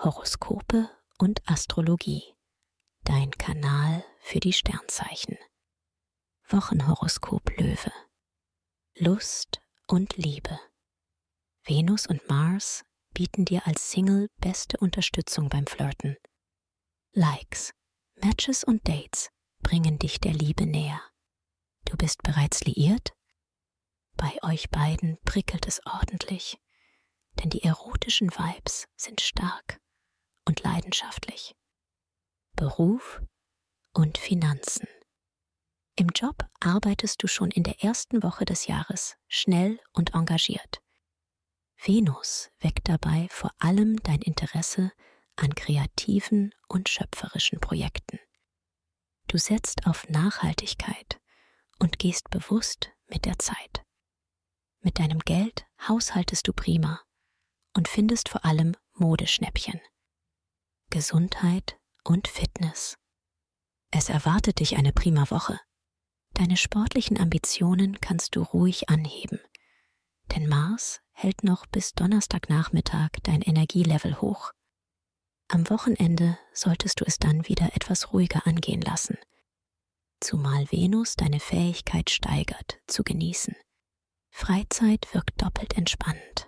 Horoskope und Astrologie. Dein Kanal für die Sternzeichen. Wochenhoroskop Löwe. Lust und Liebe. Venus und Mars bieten dir als Single beste Unterstützung beim Flirten. Likes, Matches und Dates bringen dich der Liebe näher. Du bist bereits liiert? Bei euch beiden prickelt es ordentlich, denn die erotischen Vibes sind stark und leidenschaftlich. Beruf und Finanzen. Im Job arbeitest du schon in der ersten Woche des Jahres schnell und engagiert. Venus weckt dabei vor allem dein Interesse an kreativen und schöpferischen Projekten. Du setzt auf Nachhaltigkeit und gehst bewusst mit der Zeit. Mit deinem Geld haushaltest du prima und findest vor allem Modeschnäppchen. Gesundheit und Fitness. Es erwartet dich eine prima Woche. Deine sportlichen Ambitionen kannst du ruhig anheben, denn Mars hält noch bis Donnerstagnachmittag dein Energielevel hoch. Am Wochenende solltest du es dann wieder etwas ruhiger angehen lassen, zumal Venus deine Fähigkeit steigert, zu genießen. Freizeit wirkt doppelt entspannend.